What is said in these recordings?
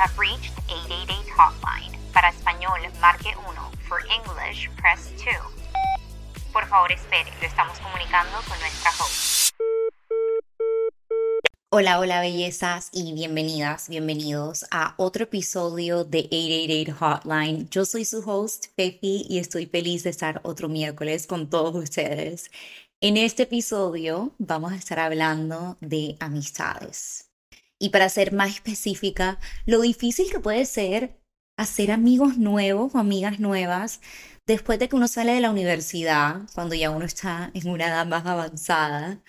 have reached 888 Hotline. Para español, marque 1. For English, press 2. Por favor, espere. Lo estamos comunicando con nuestra host. Hola, hola bellezas y bienvenidas, bienvenidos a otro episodio de 888 Hotline. Yo soy su host, Pepi, y estoy feliz de estar otro miércoles con todos ustedes. En este episodio vamos a estar hablando de amistades. Y para ser más específica, lo difícil que puede ser hacer amigos nuevos o amigas nuevas después de que uno sale de la universidad, cuando ya uno está en una edad más avanzada.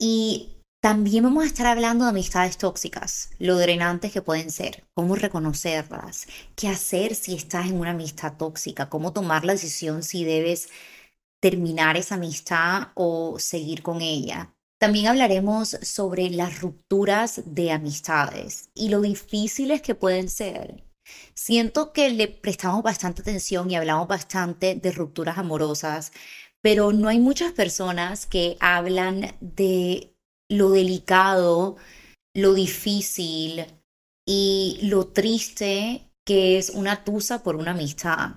Y también vamos a estar hablando de amistades tóxicas, lo drenantes que pueden ser, cómo reconocerlas, qué hacer si estás en una amistad tóxica, cómo tomar la decisión si debes terminar esa amistad o seguir con ella. También hablaremos sobre las rupturas de amistades y lo difíciles que pueden ser. Siento que le prestamos bastante atención y hablamos bastante de rupturas amorosas, pero no hay muchas personas que hablan de lo delicado, lo difícil y lo triste que es una tusa por una amistad.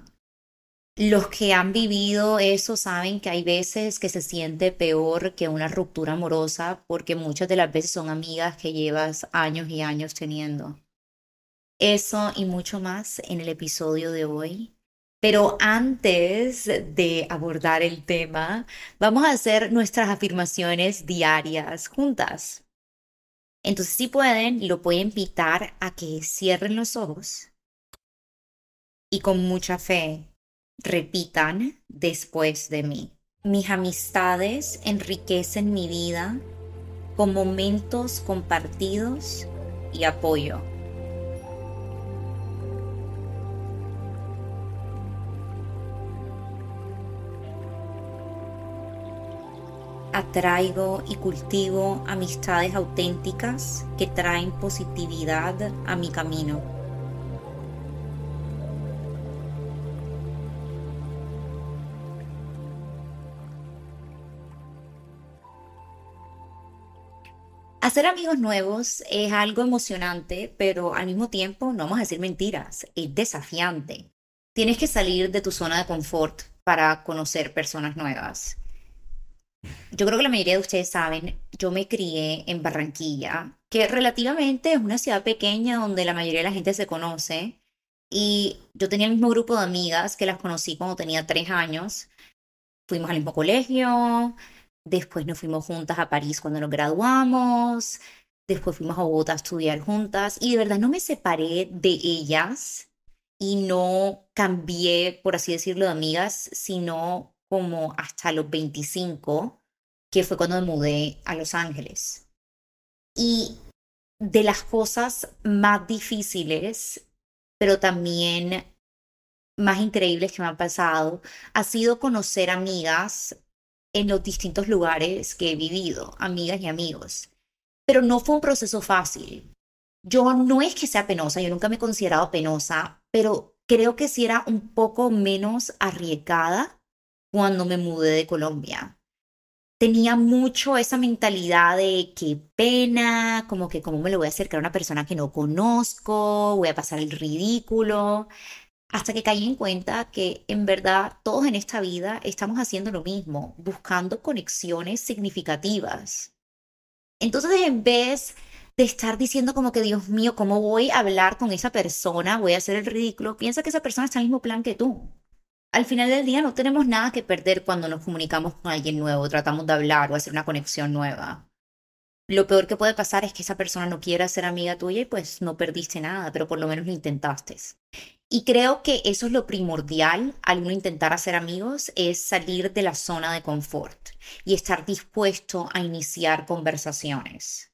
Los que han vivido eso saben que hay veces que se siente peor que una ruptura amorosa porque muchas de las veces son amigas que llevas años y años teniendo. Eso y mucho más en el episodio de hoy. Pero antes de abordar el tema, vamos a hacer nuestras afirmaciones diarias juntas. Entonces, si pueden, lo pueden invitar a que cierren los ojos y con mucha fe repitan después de mí. Mis amistades enriquecen mi vida con momentos compartidos y apoyo. atraigo y cultivo amistades auténticas que traen positividad a mi camino. Hacer amigos nuevos es algo emocionante, pero al mismo tiempo, no vamos a decir mentiras, es desafiante. Tienes que salir de tu zona de confort para conocer personas nuevas. Yo creo que la mayoría de ustedes saben, yo me crié en Barranquilla, que relativamente es una ciudad pequeña donde la mayoría de la gente se conoce. Y yo tenía el mismo grupo de amigas que las conocí cuando tenía tres años. Fuimos al mismo colegio, después nos fuimos juntas a París cuando nos graduamos, después fuimos a Bogotá a estudiar juntas y de verdad no me separé de ellas y no cambié, por así decirlo, de amigas, sino como hasta los 25, que fue cuando me mudé a Los Ángeles. Y de las cosas más difíciles, pero también más increíbles que me han pasado, ha sido conocer amigas en los distintos lugares que he vivido, amigas y amigos. Pero no fue un proceso fácil. Yo no es que sea penosa, yo nunca me he considerado penosa, pero creo que sí era un poco menos arriesgada cuando me mudé de Colombia. Tenía mucho esa mentalidad de qué pena, como que cómo me lo voy a acercar a una persona que no conozco, voy a pasar el ridículo, hasta que caí en cuenta que en verdad todos en esta vida estamos haciendo lo mismo, buscando conexiones significativas. Entonces, en vez de estar diciendo como que, Dios mío, ¿cómo voy a hablar con esa persona? Voy a hacer el ridículo. Piensa que esa persona está en el mismo plan que tú al final del día no tenemos nada que perder cuando nos comunicamos con alguien nuevo, tratamos de hablar o hacer una conexión nueva. Lo peor que puede pasar es que esa persona no quiera ser amiga tuya y pues no perdiste nada, pero por lo menos lo intentaste. Y creo que eso es lo primordial al uno intentar hacer amigos, es salir de la zona de confort y estar dispuesto a iniciar conversaciones.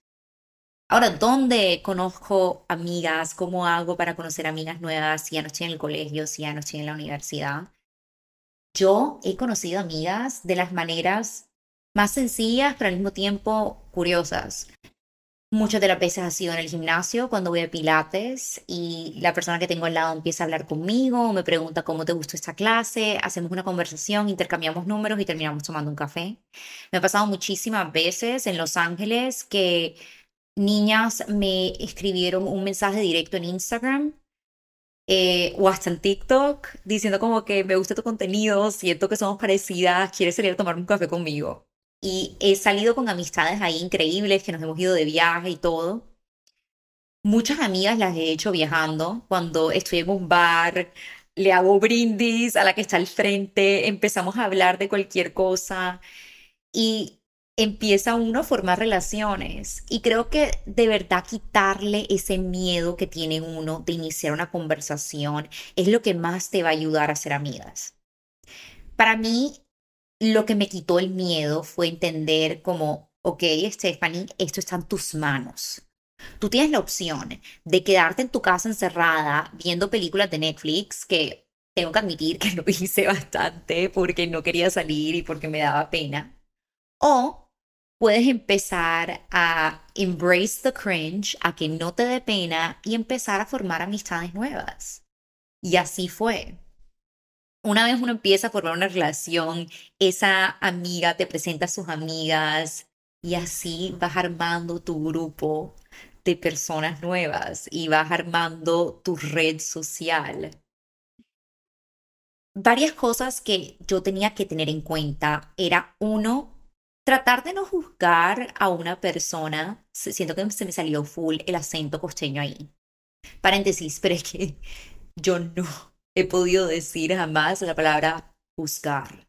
Ahora, ¿dónde conozco amigas? ¿Cómo hago para conocer amigas nuevas si ya no estoy en el colegio, si ya no estoy en la universidad? Yo he conocido amigas de las maneras más sencillas, pero al mismo tiempo curiosas. Muchas de las veces ha sido en el gimnasio, cuando voy a Pilates y la persona que tengo al lado empieza a hablar conmigo, me pregunta cómo te gustó esta clase, hacemos una conversación, intercambiamos números y terminamos tomando un café. Me ha pasado muchísimas veces en Los Ángeles que niñas me escribieron un mensaje directo en Instagram eh, o hasta en TikTok diciendo como que me gusta tu contenido, siento que somos parecidas, quieres salir a tomar un café conmigo. Y he salido con amistades ahí increíbles que nos hemos ido de viaje y todo. Muchas amigas las he hecho viajando. Cuando estoy en un bar, le hago brindis a la que está al frente, empezamos a hablar de cualquier cosa y empieza uno a formar relaciones. Y creo que de verdad quitarle ese miedo que tiene uno de iniciar una conversación es lo que más te va a ayudar a ser amigas. Para mí, lo que me quitó el miedo fue entender como, ok, Stephanie, esto está en tus manos. Tú tienes la opción de quedarte en tu casa encerrada viendo películas de Netflix, que tengo que admitir que lo hice bastante porque no quería salir y porque me daba pena. O puedes empezar a embrace the cringe, a que no te dé pena y empezar a formar amistades nuevas. Y así fue. Una vez uno empieza a formar una relación, esa amiga te presenta a sus amigas y así vas armando tu grupo de personas nuevas y vas armando tu red social. Varias cosas que yo tenía que tener en cuenta era uno, tratar de no juzgar a una persona, siento que se me salió full el acento costeño ahí. Paréntesis, pero es que yo no he podido decir jamás la palabra juzgar.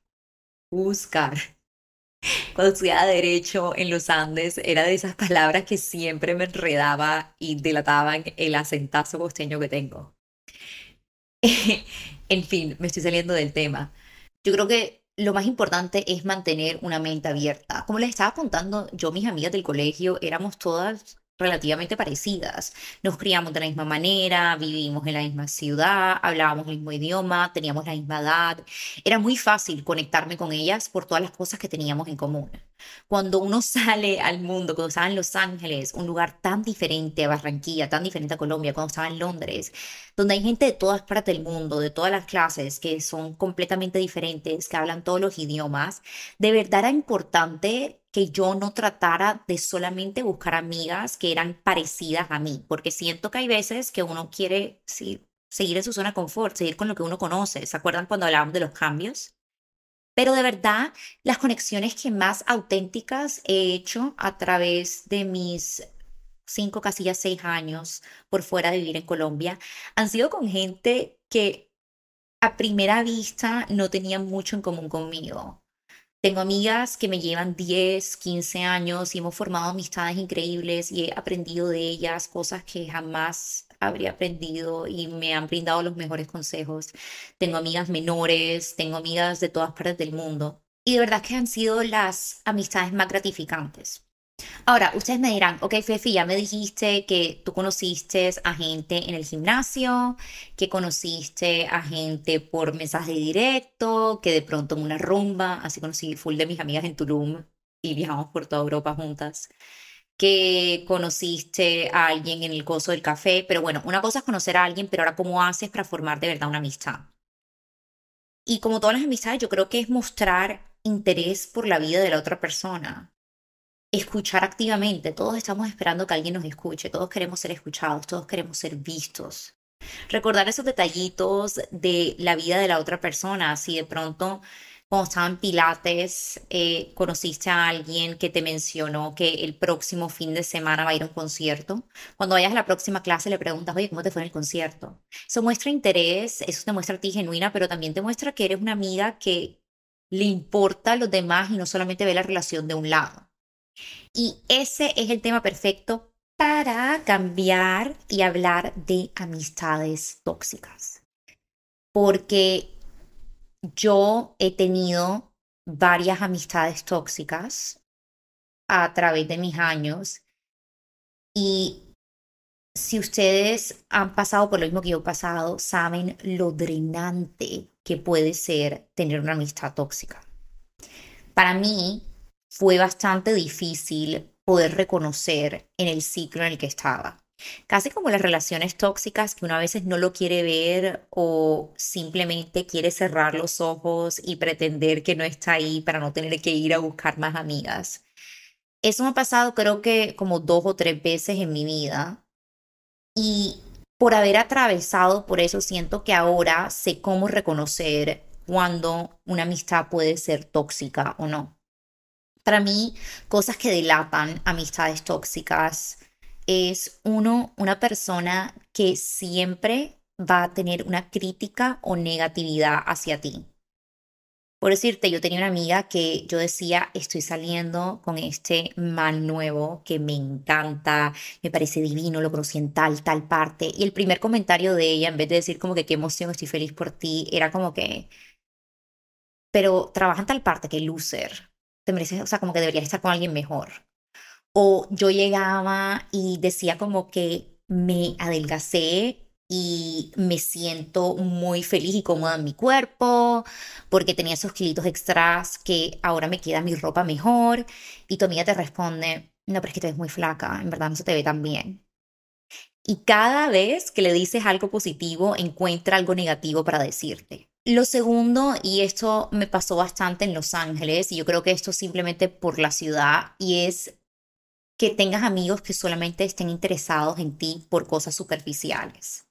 Juzgar. Cuando estudiaba Derecho en los Andes, era de esas palabras que siempre me enredaba y delataban el acentazo costeño que tengo. en fin, me estoy saliendo del tema. Yo creo que lo más importante es mantener una mente abierta. Como les estaba contando, yo, mis amigas del colegio, éramos todas relativamente parecidas. Nos criamos de la misma manera, vivimos en la misma ciudad, hablábamos el mismo idioma, teníamos la misma edad. Era muy fácil conectarme con ellas por todas las cosas que teníamos en común. Cuando uno sale al mundo, cuando estaba en Los Ángeles, un lugar tan diferente a Barranquilla, tan diferente a Colombia, cuando estaba en Londres, donde hay gente de todas partes del mundo, de todas las clases, que son completamente diferentes, que hablan todos los idiomas, de verdad era importante que yo no tratara de solamente buscar amigas que eran parecidas a mí, porque siento que hay veces que uno quiere seguir en su zona de confort, seguir con lo que uno conoce. ¿Se acuerdan cuando hablábamos de los cambios? Pero de verdad, las conexiones que más auténticas he hecho a través de mis cinco, casi ya seis años por fuera de vivir en Colombia, han sido con gente que a primera vista no tenían mucho en común conmigo. Tengo amigas que me llevan 10, 15 años y hemos formado amistades increíbles y he aprendido de ellas cosas que jamás habría aprendido y me han brindado los mejores consejos. Tengo amigas menores, tengo amigas de todas partes del mundo y de verdad que han sido las amistades más gratificantes. Ahora, ustedes me dirán, ok, Fefi, ya me dijiste que tú conociste a gente en el gimnasio, que conociste a gente por mensaje directo, que de pronto en una rumba, así conocí full de mis amigas en Tulum y viajamos por toda Europa juntas, que conociste a alguien en el coso del café, pero bueno, una cosa es conocer a alguien, pero ahora cómo haces para formar de verdad una amistad. Y como todas las amistades, yo creo que es mostrar interés por la vida de la otra persona escuchar activamente. Todos estamos esperando que alguien nos escuche, todos queremos ser escuchados, todos queremos ser vistos. Recordar esos detallitos de la vida de la otra persona, si de pronto cuando estaba en Pilates eh, conociste a alguien que te mencionó que el próximo fin de semana va a ir a un concierto, cuando vayas a la próxima clase le preguntas, oye, ¿cómo te fue en el concierto? Eso muestra interés, eso te muestra a ti genuina, pero también te muestra que eres una amiga que le importa a los demás y no solamente ve la relación de un lado. Y ese es el tema perfecto para cambiar y hablar de amistades tóxicas. Porque yo he tenido varias amistades tóxicas a través de mis años y si ustedes han pasado por lo mismo que yo he pasado, saben lo drenante que puede ser tener una amistad tóxica. Para mí, fue bastante difícil poder reconocer en el ciclo en el que estaba. Casi como las relaciones tóxicas que una a veces no lo quiere ver o simplemente quiere cerrar los ojos y pretender que no está ahí para no tener que ir a buscar más amigas. Eso me ha pasado creo que como dos o tres veces en mi vida. Y por haber atravesado por eso, siento que ahora sé cómo reconocer cuando una amistad puede ser tóxica o no. Para mí, cosas que delatan amistades tóxicas es uno, una persona que siempre va a tener una crítica o negatividad hacia ti. Por decirte, yo tenía una amiga que yo decía, estoy saliendo con este man nuevo que me encanta, me parece divino, lo conocí en tal, tal parte. Y el primer comentario de ella, en vez de decir como que qué emoción, estoy feliz por ti, era como que, pero trabaja en tal parte que loser. Te mereces, o sea, como que deberías estar con alguien mejor. O yo llegaba y decía como que me adelgacé y me siento muy feliz y cómoda en mi cuerpo porque tenía esos kilitos extras que ahora me queda mi ropa mejor y tu amiga te responde, no, pero es que te ves muy flaca, en verdad no se te ve tan bien. Y cada vez que le dices algo positivo, encuentra algo negativo para decirte. Lo segundo, y esto me pasó bastante en Los Ángeles, y yo creo que esto simplemente por la ciudad, y es que tengas amigos que solamente estén interesados en ti por cosas superficiales.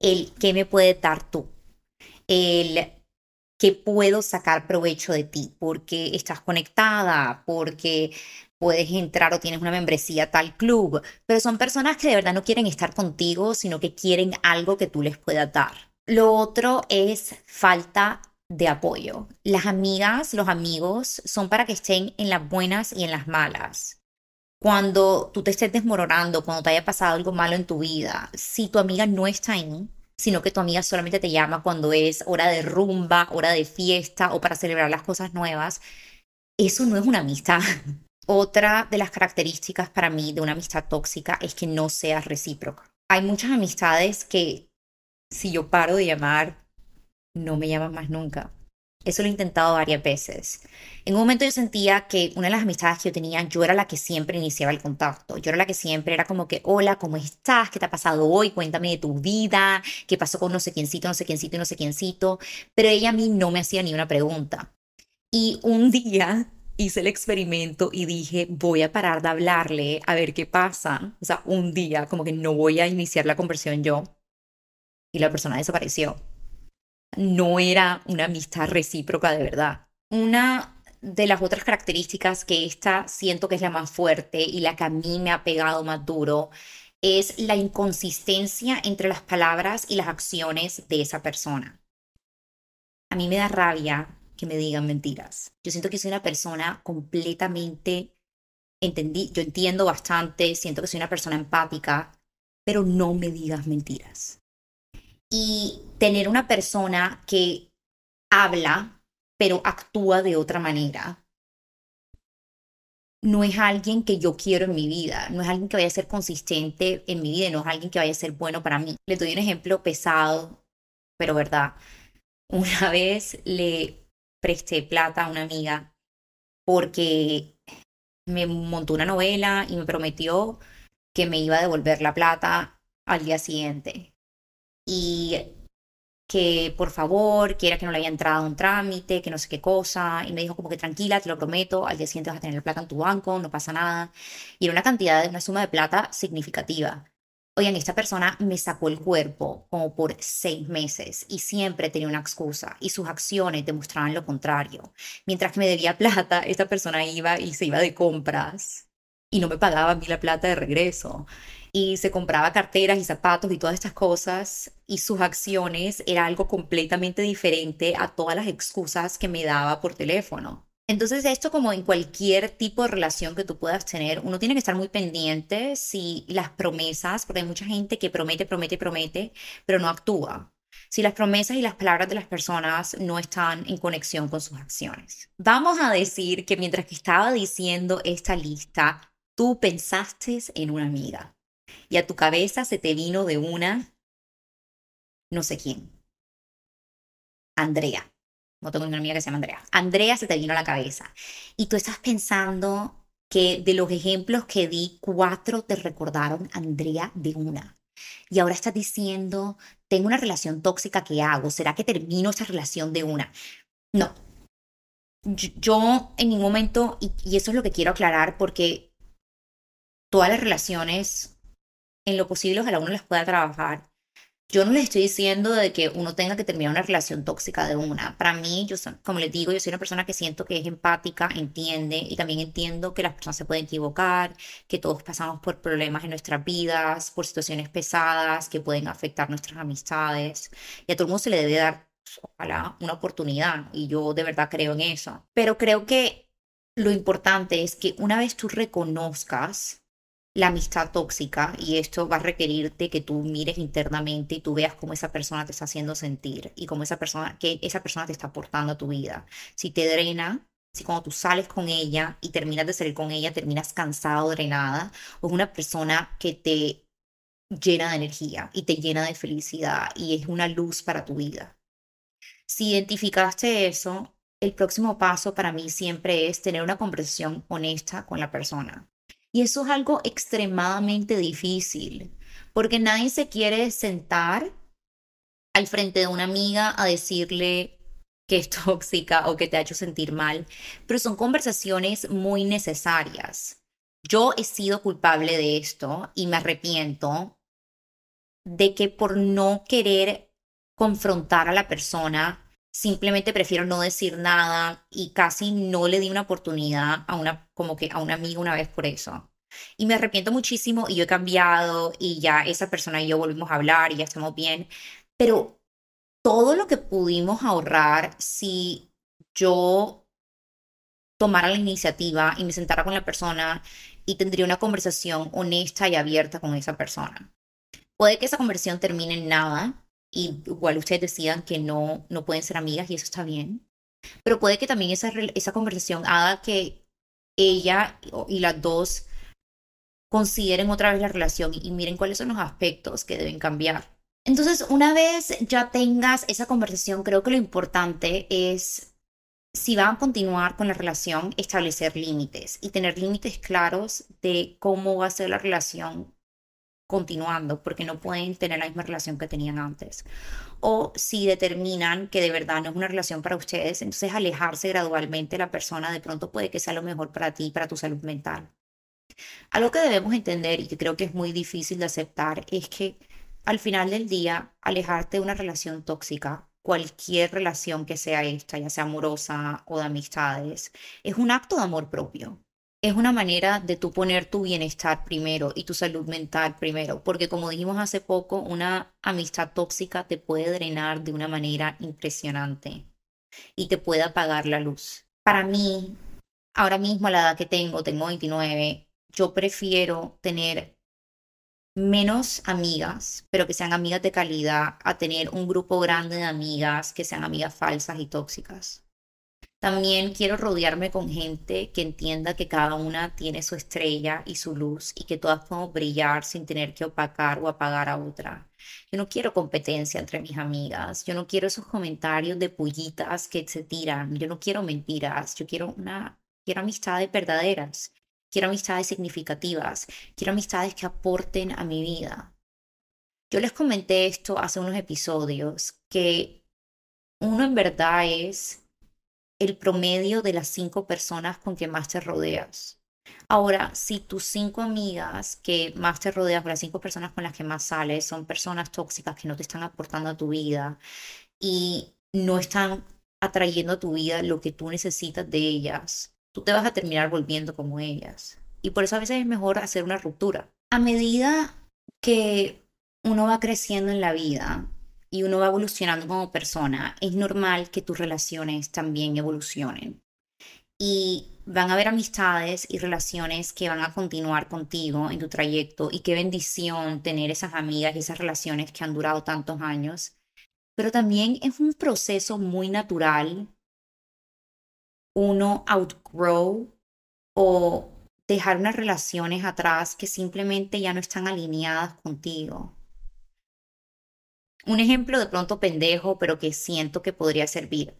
El qué me puede dar tú, el qué puedo sacar provecho de ti, porque estás conectada, porque puedes entrar o tienes una membresía a tal club, pero son personas que de verdad no quieren estar contigo, sino que quieren algo que tú les puedas dar. Lo otro es falta de apoyo. Las amigas, los amigos son para que estén en las buenas y en las malas cuando tú te estés desmoronando, cuando te haya pasado algo malo en tu vida, si tu amiga no está ahí, sino que tu amiga solamente te llama cuando es hora de rumba, hora de fiesta o para celebrar las cosas nuevas, eso no es una amistad. Otra de las características para mí de una amistad tóxica es que no sea recíproca. Hay muchas amistades que si yo paro de llamar, no me llaman más nunca. Eso lo he intentado varias veces. En un momento yo sentía que una de las amistades que yo tenía, yo era la que siempre iniciaba el contacto. Yo era la que siempre era como que, hola, ¿cómo estás? ¿Qué te ha pasado hoy? Cuéntame de tu vida. ¿Qué pasó con no sé quiéncito, no sé quiéncito y no sé quiéncito? Pero ella a mí no me hacía ni una pregunta. Y un día hice el experimento y dije, voy a parar de hablarle a ver qué pasa. O sea, un día como que no voy a iniciar la conversión yo. Y la persona desapareció no era una amistad recíproca de verdad. Una de las otras características que esta siento que es la más fuerte y la que a mí me ha pegado más duro es la inconsistencia entre las palabras y las acciones de esa persona. A mí me da rabia que me digan mentiras. Yo siento que soy una persona completamente entendí, yo entiendo bastante, siento que soy una persona empática, pero no me digas mentiras y tener una persona que habla, pero actúa de otra manera. No es alguien que yo quiero en mi vida, no es alguien que vaya a ser consistente en mi vida, no es alguien que vaya a ser bueno para mí. Le doy un ejemplo pesado, pero verdad. Una vez le presté plata a una amiga porque me montó una novela y me prometió que me iba a devolver la plata al día siguiente y que por favor, que era que no le había entrado un trámite, que no sé qué cosa, y me dijo como que tranquila, te lo prometo, al día siguiente vas a tener plata en tu banco, no pasa nada. Y era una cantidad, una suma de plata significativa. Oigan, esta persona me sacó el cuerpo como por seis meses y siempre tenía una excusa y sus acciones demostraban lo contrario. Mientras que me debía plata, esta persona iba y se iba de compras y no me pagaba a mí la plata de regreso y se compraba carteras y zapatos y todas estas cosas y sus acciones era algo completamente diferente a todas las excusas que me daba por teléfono. Entonces esto como en cualquier tipo de relación que tú puedas tener, uno tiene que estar muy pendiente si las promesas, porque hay mucha gente que promete, promete, promete, pero no actúa. Si las promesas y las palabras de las personas no están en conexión con sus acciones. Vamos a decir que mientras que estaba diciendo esta lista, tú pensaste en una amiga y a tu cabeza se te vino de una, no sé quién, Andrea. No tengo una amiga que se llama Andrea. Andrea se te vino a la cabeza. Y tú estás pensando que de los ejemplos que di, cuatro te recordaron Andrea de una. Y ahora estás diciendo, tengo una relación tóxica, ¿qué hago? ¿Será que termino esa relación de una? No. Yo en ningún momento, y, y eso es lo que quiero aclarar, porque todas las relaciones, en lo posible, ojalá uno las pueda trabajar. Yo no les estoy diciendo de que uno tenga que terminar una relación tóxica de una. Para mí, yo como les digo, yo soy una persona que siento que es empática, entiende y también entiendo que las personas se pueden equivocar, que todos pasamos por problemas en nuestras vidas, por situaciones pesadas que pueden afectar nuestras amistades. Y a todo el mundo se le debe dar, ojalá, una oportunidad. Y yo de verdad creo en eso. Pero creo que lo importante es que una vez tú reconozcas la amistad tóxica y esto va a requerirte que tú mires internamente y tú veas cómo esa persona te está haciendo sentir y cómo esa persona, que esa persona te está aportando a tu vida. Si te drena, si cuando tú sales con ella y terminas de salir con ella, terminas cansado, drenada, o es una persona que te llena de energía y te llena de felicidad y es una luz para tu vida. Si identificaste eso, el próximo paso para mí siempre es tener una conversación honesta con la persona y eso es algo extremadamente difícil, porque nadie se quiere sentar al frente de una amiga a decirle que es tóxica o que te ha hecho sentir mal, pero son conversaciones muy necesarias. Yo he sido culpable de esto y me arrepiento de que por no querer confrontar a la persona, simplemente prefiero no decir nada y casi no le di una oportunidad a una, como que a un amigo una vez por eso. Y me arrepiento muchísimo y yo he cambiado y ya esa persona y yo volvimos a hablar y ya estamos bien. Pero todo lo que pudimos ahorrar si yo tomara la iniciativa y me sentara con la persona y tendría una conversación honesta y abierta con esa persona. Puede que esa conversación termine en nada, y igual ustedes decidan que no, no pueden ser amigas y eso está bien. Pero puede que también esa, esa conversación haga que ella y las dos consideren otra vez la relación y miren cuáles son los aspectos que deben cambiar. Entonces, una vez ya tengas esa conversación, creo que lo importante es, si van a continuar con la relación, establecer límites y tener límites claros de cómo va a ser la relación continuando, porque no pueden tener la misma relación que tenían antes. O si determinan que de verdad no es una relación para ustedes, entonces alejarse gradualmente la persona de pronto puede que sea lo mejor para ti, para tu salud mental. Algo que debemos entender y que creo que es muy difícil de aceptar es que al final del día, alejarte de una relación tóxica, cualquier relación que sea esta, ya sea amorosa o de amistades, es un acto de amor propio es una manera de tú poner tu bienestar primero y tu salud mental primero, porque como dijimos hace poco, una amistad tóxica te puede drenar de una manera impresionante y te puede apagar la luz. Para mí, ahora mismo a la edad que tengo, tengo 29, yo prefiero tener menos amigas, pero que sean amigas de calidad, a tener un grupo grande de amigas que sean amigas falsas y tóxicas. También quiero rodearme con gente que entienda que cada una tiene su estrella y su luz y que todas podemos brillar sin tener que opacar o apagar a otra. Yo no quiero competencia entre mis amigas. Yo no quiero esos comentarios de pullitas que se tiran. Yo no quiero mentiras. Yo quiero una quiero amistades verdaderas. Quiero amistades significativas. Quiero amistades que aporten a mi vida. Yo les comenté esto hace unos episodios que uno en verdad es el promedio de las cinco personas con que más te rodeas. Ahora, si tus cinco amigas que más te rodeas, las cinco personas con las que más sales, son personas tóxicas que no te están aportando a tu vida y no están atrayendo a tu vida lo que tú necesitas de ellas, tú te vas a terminar volviendo como ellas. Y por eso a veces es mejor hacer una ruptura. A medida que uno va creciendo en la vida, y uno va evolucionando como persona, es normal que tus relaciones también evolucionen. Y van a haber amistades y relaciones que van a continuar contigo en tu trayecto y qué bendición tener esas amigas y esas relaciones que han durado tantos años. Pero también es un proceso muy natural uno outgrow o dejar unas relaciones atrás que simplemente ya no están alineadas contigo. Un ejemplo de pronto pendejo, pero que siento que podría servir.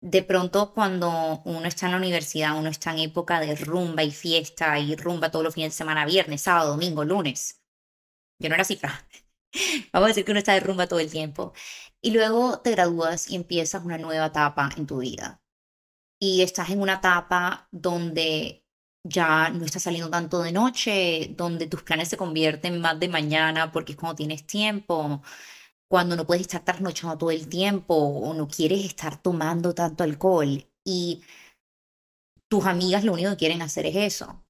De pronto cuando uno está en la universidad, uno está en época de rumba y fiesta y rumba todos los fines de semana, viernes, sábado, domingo, lunes. Yo no era cifra. Vamos a decir que uno está de rumba todo el tiempo. Y luego te gradúas y empiezas una nueva etapa en tu vida. Y estás en una etapa donde ya no estás saliendo tanto de noche, donde tus planes se convierten más de mañana porque es cuando tienes tiempo, cuando no puedes estar trasnochando todo el tiempo o no quieres estar tomando tanto alcohol y tus amigas lo único que quieren hacer es eso.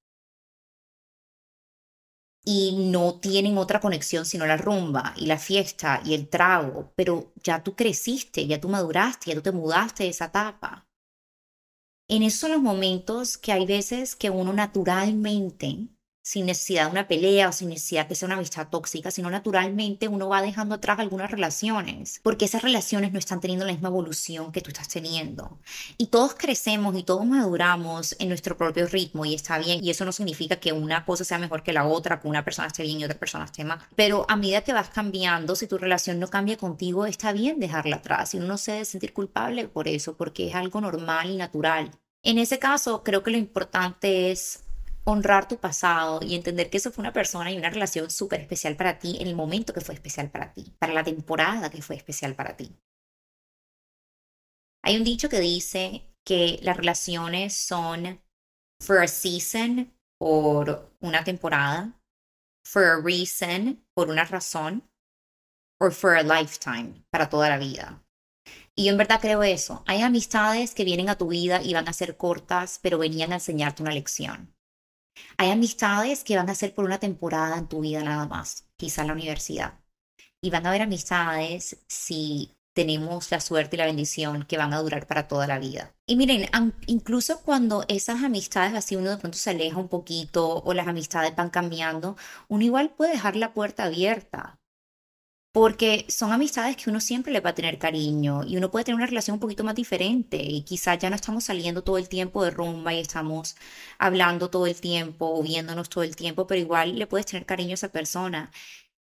Y no tienen otra conexión sino la rumba y la fiesta y el trago, pero ya tú creciste, ya tú maduraste, ya tú te mudaste de esa etapa. En esos son los momentos que hay veces que uno naturalmente sin necesidad de una pelea o sin necesidad que sea una amistad tóxica, sino naturalmente uno va dejando atrás algunas relaciones, porque esas relaciones no están teniendo la misma evolución que tú estás teniendo. Y todos crecemos y todos maduramos en nuestro propio ritmo y está bien, y eso no significa que una cosa sea mejor que la otra, que una persona esté bien y otra persona esté mal, pero a medida que vas cambiando, si tu relación no cambia contigo, está bien dejarla atrás y uno no se debe sentir culpable por eso, porque es algo normal y natural. En ese caso, creo que lo importante es honrar tu pasado y entender que eso fue una persona y una relación súper especial para ti en el momento que fue especial para ti, para la temporada que fue especial para ti. Hay un dicho que dice que las relaciones son for a season, por una temporada, for a reason, por una razón, or for a lifetime, para toda la vida. Y yo en verdad creo eso. Hay amistades que vienen a tu vida y van a ser cortas, pero venían a enseñarte una lección. Hay amistades que van a ser por una temporada en tu vida nada más, quizá en la universidad. Y van a haber amistades si tenemos la suerte y la bendición que van a durar para toda la vida. Y miren, incluso cuando esas amistades así uno de pronto se aleja un poquito o las amistades van cambiando, uno igual puede dejar la puerta abierta porque son amistades que uno siempre le va a tener cariño y uno puede tener una relación un poquito más diferente y quizás ya no estamos saliendo todo el tiempo de rumba y estamos hablando todo el tiempo o viéndonos todo el tiempo, pero igual le puedes tener cariño a esa persona.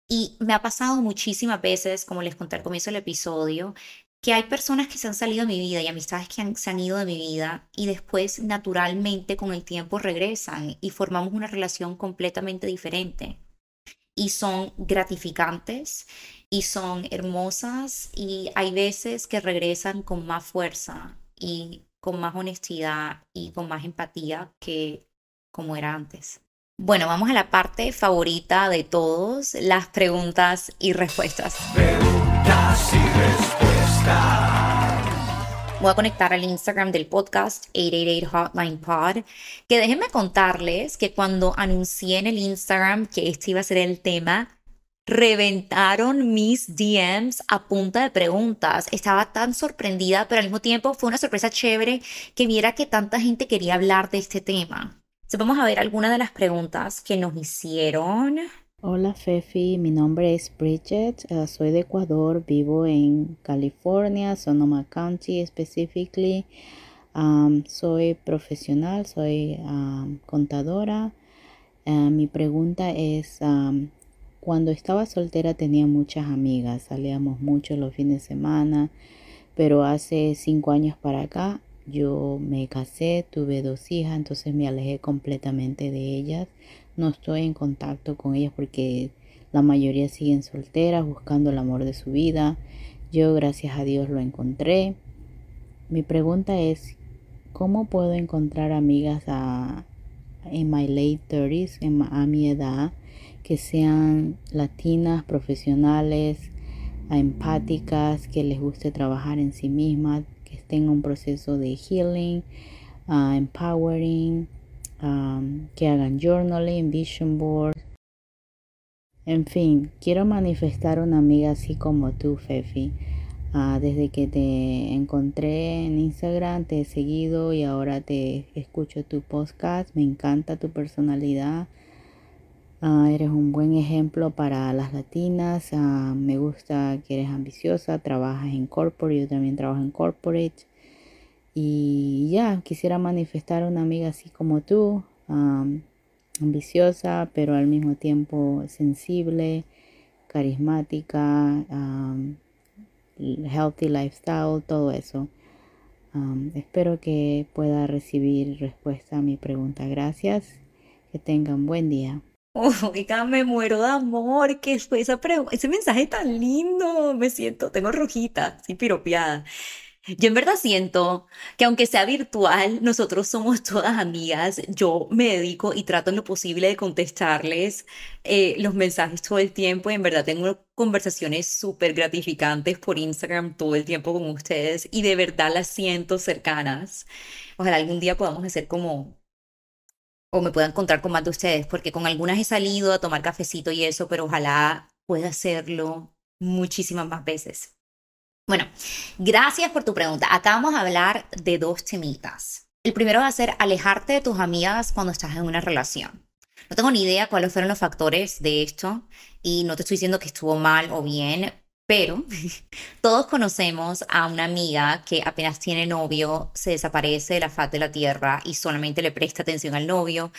Y me ha pasado muchísimas veces, como les conté al comienzo del episodio, que hay personas que se han salido de mi vida y amistades que se han ido de mi vida y después naturalmente con el tiempo regresan y formamos una relación completamente diferente. Y son gratificantes y son hermosas y hay veces que regresan con más fuerza y con más honestidad y con más empatía que como era antes. Bueno, vamos a la parte favorita de todos, las preguntas y respuestas. Preguntas y respuestas. Voy a conectar al Instagram del podcast 888 Hotline Pod, que déjenme contarles que cuando anuncié en el Instagram que este iba a ser el tema, reventaron mis DMs a punta de preguntas. Estaba tan sorprendida, pero al mismo tiempo fue una sorpresa chévere que viera que tanta gente quería hablar de este tema. vamos a ver algunas de las preguntas que nos hicieron. Hola Fefi, mi nombre es Bridget, eh, soy de Ecuador, vivo en California, Sonoma County específicamente. soy profesional, soy contadora. Eh, mi pregunta es, cuando estaba soltera tenía muchas amigas, salíamos mucho los fines de semana, pero hace cinco años para acá yo me casé, tuve dos hijas, entonces me alejé completamente de ellas. No estoy en contacto con ellas porque la mayoría siguen solteras, buscando el amor de su vida. Yo gracias a Dios lo encontré. Mi pregunta es, ¿cómo puedo encontrar amigas a, en my late 30s, a mi edad? Que sean latinas, profesionales, empáticas, que les guste trabajar en sí mismas, que estén en un proceso de healing, uh, empowering, um, que hagan journaling, vision board. En fin, quiero manifestar una amiga así como tú, Fefi. Uh, desde que te encontré en Instagram, te he seguido y ahora te escucho tu podcast. Me encanta tu personalidad Ah, eres un buen ejemplo para las latinas. Ah, me gusta que eres ambiciosa, trabajas en corporate, yo también trabajo en corporate. Y ya, quisiera manifestar una amiga así como tú, ambiciosa, pero al mismo tiempo sensible, carismática, healthy lifestyle, todo eso. espero que pueda recibir respuesta a mi pregunta. Gracias. Que tengan buen día. Oiga, me muero de amor, que fue esa ese mensaje tan lindo, me siento, tengo rojita, así piropeada. Yo en verdad siento que aunque sea virtual, nosotros somos todas amigas. Yo me dedico y trato en lo posible de contestarles eh, los mensajes todo el tiempo y en verdad tengo conversaciones súper gratificantes por Instagram todo el tiempo con ustedes y de verdad las siento cercanas. Ojalá algún día podamos hacer como, o me puedan encontrar con más de ustedes, porque con algunas he salido a tomar cafecito y eso, pero ojalá pueda hacerlo muchísimas más veces. Bueno, gracias por tu pregunta. Acá vamos a hablar de dos temitas. El primero va a ser alejarte de tus amigas cuando estás en una relación. No tengo ni idea cuáles fueron los factores de esto y no te estoy diciendo que estuvo mal o bien, pero todos conocemos a una amiga que apenas tiene novio, se desaparece de la faz de la tierra y solamente le presta atención al novio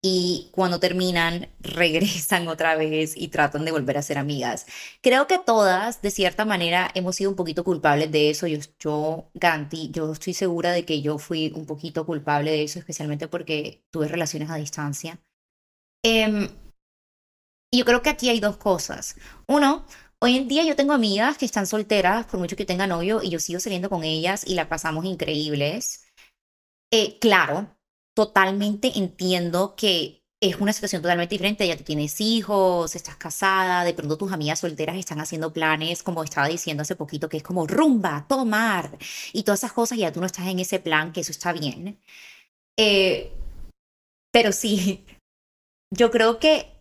y cuando terminan regresan otra vez y tratan de volver a ser amigas. Creo que todas, de cierta manera, hemos sido un poquito culpables de eso. Yo, yo Ganti, yo estoy segura de que yo fui un poquito culpable de eso, especialmente porque tuve relaciones a distancia. Eh, y yo creo que aquí hay dos cosas. Uno, hoy en día yo tengo amigas que están solteras, por mucho que tengan novio, y yo sigo saliendo con ellas y la pasamos increíbles. Eh, claro, totalmente entiendo que es una situación totalmente diferente. Ya tú tienes hijos, estás casada, de pronto tus amigas solteras están haciendo planes, como estaba diciendo hace poquito, que es como rumba, tomar y todas esas cosas, y ya tú no estás en ese plan, que eso está bien. Eh, pero sí, yo creo que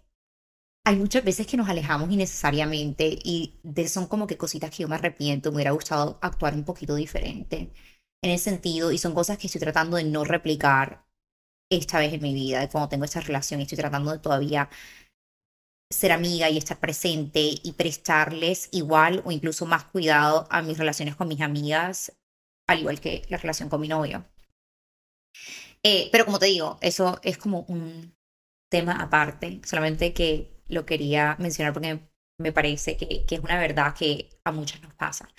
hay muchas veces que nos alejamos innecesariamente y de, son como que cositas que yo me arrepiento, me hubiera gustado actuar un poquito diferente en ese sentido y son cosas que estoy tratando de no replicar esta vez en mi vida, cuando tengo esta relación estoy tratando de todavía ser amiga y estar presente y prestarles igual o incluso más cuidado a mis relaciones con mis amigas, al igual que la relación con mi novio. Eh, pero como te digo, eso es como un tema aparte, solamente que lo quería mencionar porque me parece que, es una verdad que a muchas nos pasa.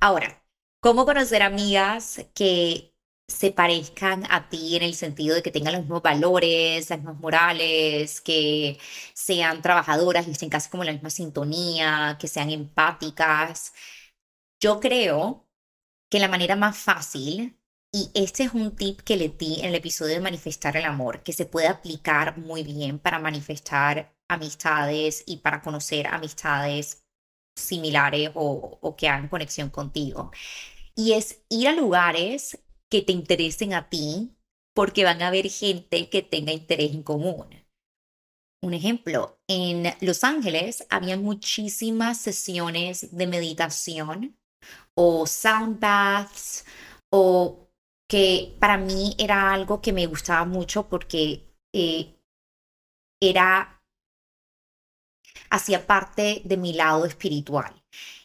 Ahora, ¿cómo conocer amigas que se parezcan a ti en el sentido de que tengan los mismos valores, las mismas morales, que sean trabajadoras y estén casi como en la misma sintonía, que sean empáticas. Yo creo que la manera más fácil, y este es un tip que le di en el episodio de manifestar el amor, que se puede aplicar muy bien para manifestar amistades y para conocer amistades similares o, que hagan conexión contigo. Y es ir a lugares que te interesen a ti, porque van a haber gente que tenga interés en común. Un ejemplo, en Los Ángeles había muchísimas sesiones de meditación o sound baths o que para mí era algo que me gustaba mucho porque eh, era hacía parte de mi lado espiritual.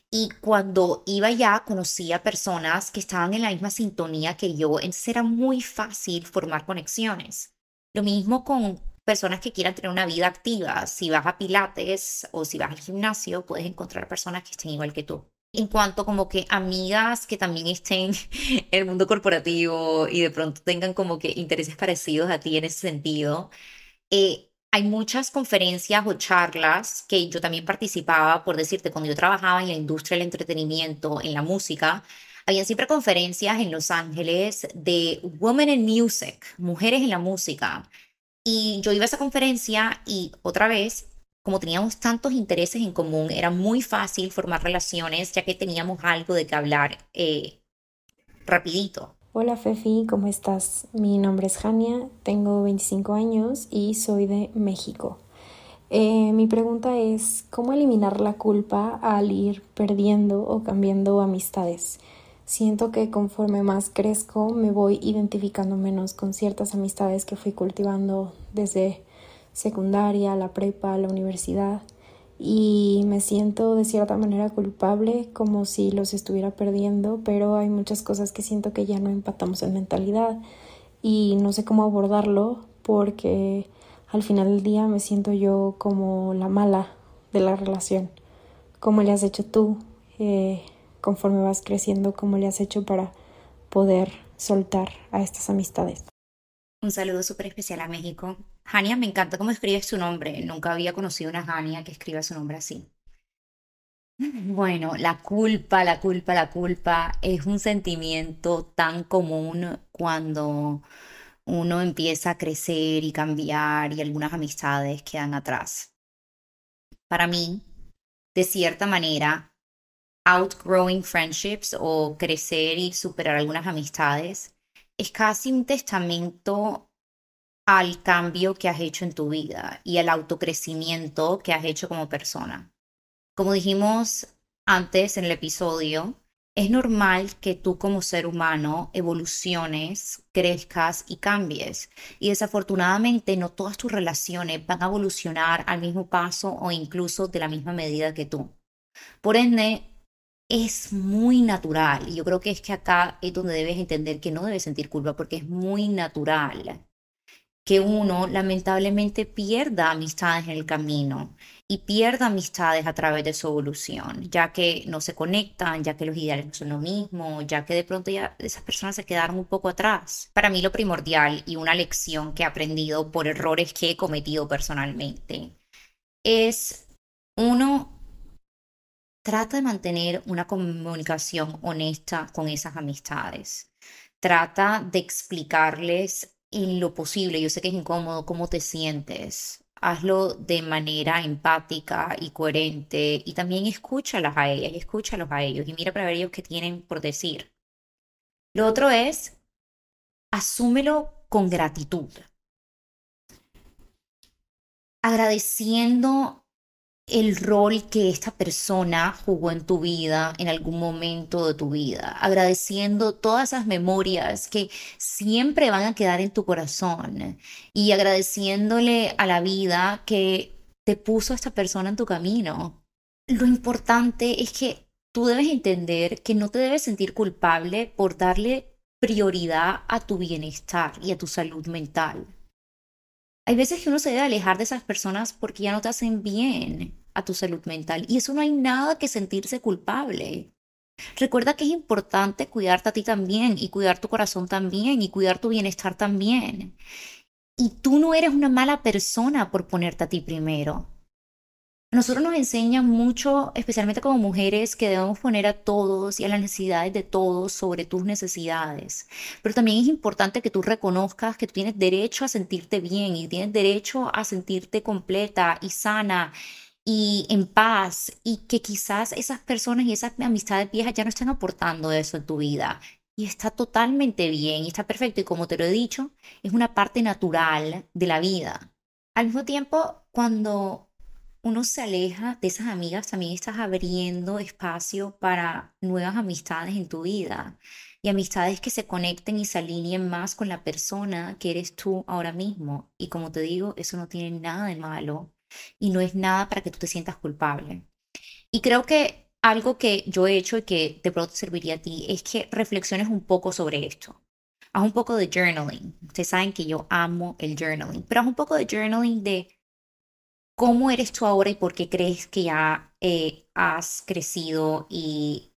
Y cuando iba ya, conocía personas que estaban en la misma sintonía que yo, entonces era muy fácil formar conexiones. Lo mismo con personas que quieran tener una vida activa. Si vas a Pilates o si vas al gimnasio, puedes encontrar personas que estén igual que tú. En cuanto como que amigas que también estén en el mundo corporativo y de pronto tengan como que intereses parecidos a ti en ese sentido, eh, hay muchas conferencias o charlas que yo también participaba, por decirte, cuando yo trabajaba en la industria del entretenimiento, en la música, había siempre conferencias en Los Ángeles de Women in Music, mujeres en la música. Y yo iba a esa conferencia y otra vez, como teníamos tantos intereses en común, era muy fácil formar relaciones ya que teníamos algo de que hablar eh, rapidito. Hola Fefi, ¿cómo estás? Mi nombre es Jania, tengo 25 años y soy de México. Eh, mi pregunta es, ¿cómo eliminar la culpa al ir perdiendo o cambiando amistades? Siento que conforme más crezco me voy identificando menos con ciertas amistades que fui cultivando desde secundaria, la prepa, la universidad y me siento de cierta manera culpable como si los estuviera perdiendo, pero hay muchas cosas que siento que ya no empatamos en mentalidad y no sé cómo abordarlo porque al final del día me siento yo como la mala de la relación. ¿Cómo le has hecho tú eh, conforme vas creciendo? ¿Cómo le has hecho para poder soltar a estas amistades? Un saludo súper especial a México. Jania, me encanta cómo escribes tu nombre. Nunca había conocido una Jania que escriba su nombre así. Bueno, la culpa, la culpa, la culpa es un sentimiento tan común cuando uno empieza a crecer y cambiar y algunas amistades quedan atrás. Para mí, de cierta manera, outgrowing friendships o crecer y superar algunas amistades es casi un testamento al cambio que has hecho en tu vida y al autocrecimiento que has hecho como persona. Como dijimos antes en el episodio, es normal que tú como ser humano evoluciones, crezcas y cambies. Y desafortunadamente no todas tus relaciones van a evolucionar al mismo paso o incluso de la misma medida que tú. Por ende, es muy natural. Yo creo que es que acá es donde debes entender que no debes sentir culpa porque es muy natural que uno lamentablemente pierda amistades en el camino y pierda amistades a través de su evolución, ya que no se conectan, ya que los ideales no son lo mismo, ya que de pronto ya esas personas se quedaron un poco atrás. Para mí lo primordial y una lección que he aprendido por errores que he cometido personalmente es uno trata de mantener una comunicación honesta con esas amistades. Trata de explicarles en lo posible, yo sé que es incómodo, cómo te sientes. Hazlo de manera empática y coherente y también escúchalas a ellas escúchalos a ellos y mira para ver ellos qué tienen por decir. Lo otro es, asúmelo con gratitud. Agradeciendo el rol que esta persona jugó en tu vida en algún momento de tu vida, agradeciendo todas esas memorias que siempre van a quedar en tu corazón y agradeciéndole a la vida que te puso esta persona en tu camino. Lo importante es que tú debes entender que no te debes sentir culpable por darle prioridad a tu bienestar y a tu salud mental. Hay veces que uno se debe alejar de esas personas porque ya no te hacen bien a tu salud mental y eso no hay nada que sentirse culpable. Recuerda que es importante cuidarte a ti también y cuidar tu corazón también y cuidar tu bienestar también. Y tú no eres una mala persona por ponerte a ti primero. A nosotros nos enseñan mucho, especialmente como mujeres, que debemos poner a todos y a las necesidades de todos sobre tus necesidades. Pero también es importante que tú reconozcas que tú tienes derecho a sentirte bien y tienes derecho a sentirte completa y sana y en paz y que quizás esas personas y esas amistades viejas ya no están aportando eso en tu vida. Y está totalmente bien y está perfecto. Y como te lo he dicho, es una parte natural de la vida. Al mismo tiempo, cuando uno se aleja de esas amigas, también estás abriendo espacio para nuevas amistades en tu vida y amistades que se conecten y se alineen más con la persona que eres tú ahora mismo. Y como te digo, eso no tiene nada de malo y no es nada para que tú te sientas culpable. Y creo que algo que yo he hecho y que de pronto serviría a ti es que reflexiones un poco sobre esto. Haz un poco de journaling. Ustedes saben que yo amo el journaling, pero haz un poco de journaling de ¿Cómo eres tú ahora y por qué crees que ya eh, has crecido y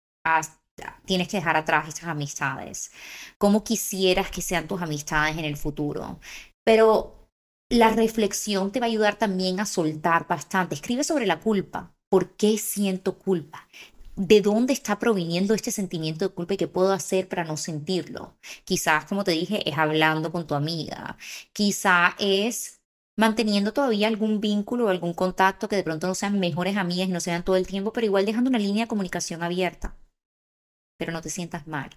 tienes que dejar atrás estas amistades? ¿Cómo quisieras que sean tus amistades en el futuro? Pero la reflexión te va a ayudar también a soltar bastante. Escribe sobre la culpa. ¿Por qué siento culpa? ¿De dónde está proviniendo este sentimiento de culpa y qué puedo hacer para no sentirlo? Quizás, como te dije, es hablando con tu amiga. Quizá es manteniendo todavía algún vínculo o algún contacto que de pronto no sean mejores amigas y no sean todo el tiempo, pero igual dejando una línea de comunicación abierta. Pero no te sientas mal.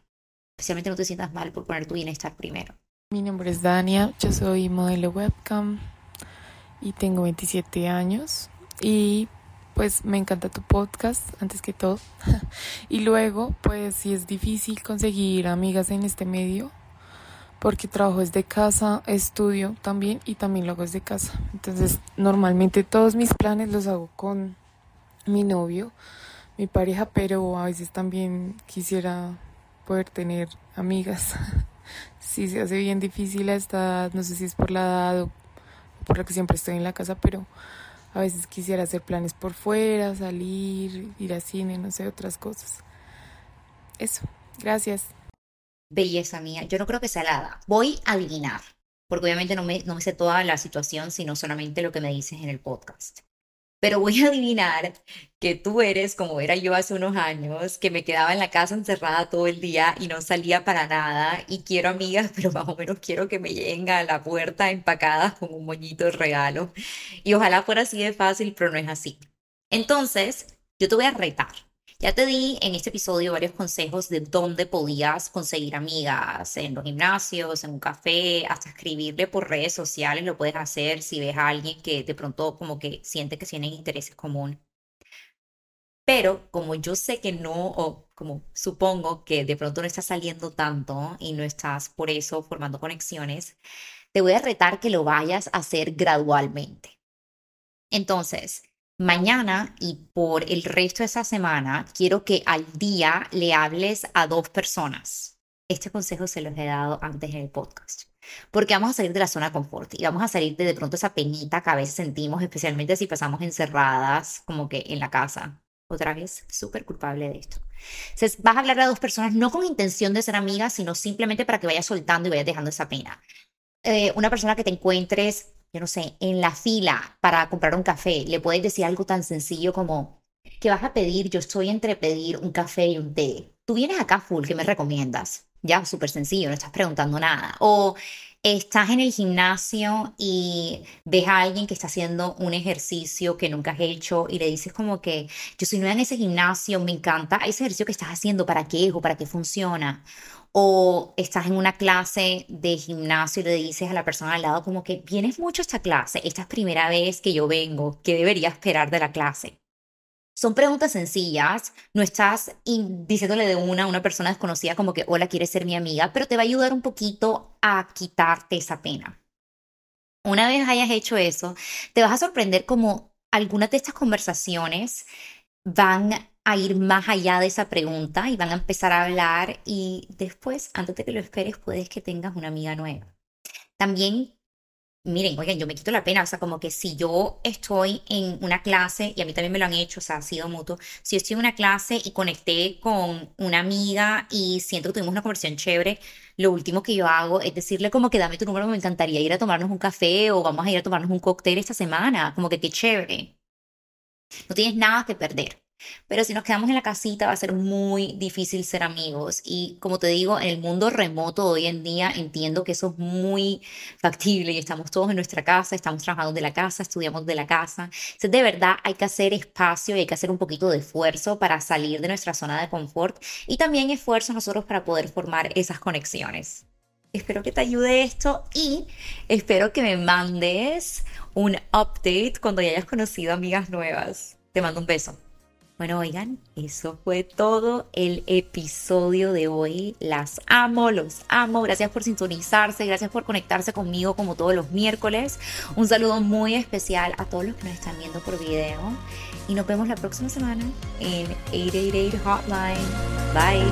Especialmente no te sientas mal por poner tu bienestar primero. Mi nombre es Dania, yo soy modelo webcam y tengo 27 años y pues me encanta tu podcast antes que todo. y luego, pues si es difícil conseguir amigas en este medio, porque trabajo desde casa, estudio también y también lo hago desde casa. Entonces, normalmente todos mis planes los hago con mi novio, mi pareja, pero a veces también quisiera poder tener amigas. sí, se hace bien difícil a esta no sé si es por la edad o por lo que siempre estoy en la casa, pero a veces quisiera hacer planes por fuera, salir, ir al cine, no sé, otras cosas. Eso, gracias belleza mía, yo no creo que sea la Voy a adivinar, porque obviamente no me, no sé toda la situación, sino solamente lo que me dices en el podcast. Pero voy a adivinar que tú eres como era yo hace unos años, que me quedaba en la casa encerrada todo el día y no salía para nada y quiero amigas, pero más o menos quiero que me lleguen a la puerta empacadas con un moñito de regalo. Y ojalá fuera así de fácil, pero no es así. Entonces, yo te voy a retar. Ya te di en este episodio varios consejos de dónde podías conseguir amigas, en los gimnasios, en un café, hasta escribirle por redes sociales, lo puedes hacer si ves a alguien que de pronto como que siente que tienen intereses comunes. Pero como yo sé que no, o como supongo que de pronto no estás saliendo tanto y no estás por eso formando conexiones, te voy a retar que lo vayas a hacer gradualmente. Entonces, mañana y por el resto de esa semana, quiero que al día le hables a dos personas. Este consejo se los he dado antes en el podcast. Porque vamos a salir de la zona de confort y vamos a salir de de pronto esa peñita que a veces sentimos, especialmente si pasamos encerradas como que en la casa. Otra vez, súper culpable de esto. Entonces, vas a hablar a dos personas no con intención de ser amigas, sino simplemente para que vayas soltando y vayas dejando esa pena. Eh, una persona que te encuentres yo no sé, en la fila para comprar un café, le puedes decir algo tan sencillo como, ¿qué vas a pedir? Yo estoy entre pedir un café y un té. Tú vienes acá full, ¿qué me recomiendas? Ya, súper sencillo, no estás preguntando nada. O estás en el gimnasio y ves a alguien que está haciendo un ejercicio que nunca has hecho y le dices como que yo soy nueva en ese gimnasio, me encanta ese ejercicio que estás haciendo, ¿para qué es o para qué funciona? O estás en una clase de gimnasio y le dices a la persona al lado como que vienes mucho a esta clase, esta es primera vez que yo vengo, ¿qué debería esperar de la clase? Son preguntas sencillas, no estás diciéndole de una a una persona desconocida como que hola, quieres ser mi amiga, pero te va a ayudar un poquito a quitarte esa pena. Una vez hayas hecho eso, te vas a sorprender como algunas de estas conversaciones van a ir más allá de esa pregunta y van a empezar a hablar y después, antes de que lo esperes, puedes que tengas una amiga nueva. También, miren, oigan, yo me quito la pena, o sea, como que si yo estoy en una clase, y a mí también me lo han hecho, o sea, ha sido mutuo, si yo estoy en una clase y conecté con una amiga y siento que tuvimos una conversación chévere, lo último que yo hago es decirle como que dame tu número, me encantaría ir a tomarnos un café o vamos a ir a tomarnos un cóctel esta semana, como que qué chévere. No tienes nada que perder. Pero si nos quedamos en la casita va a ser muy difícil ser amigos. Y como te digo, en el mundo remoto hoy en día entiendo que eso es muy factible y estamos todos en nuestra casa, estamos trabajando de la casa, estudiamos de la casa. Entonces, de verdad hay que hacer espacio y hay que hacer un poquito de esfuerzo para salir de nuestra zona de confort y también esfuerzo nosotros para poder formar esas conexiones. Espero que te ayude esto y espero que me mandes un update cuando ya hayas conocido amigas nuevas. Te mando un beso. Bueno, oigan, eso fue todo el episodio de hoy. Las amo, los amo. Gracias por sintonizarse, gracias por conectarse conmigo como todos los miércoles. Un saludo muy especial a todos los que nos están viendo por video. Y nos vemos la próxima semana en 888 Hotline. Bye.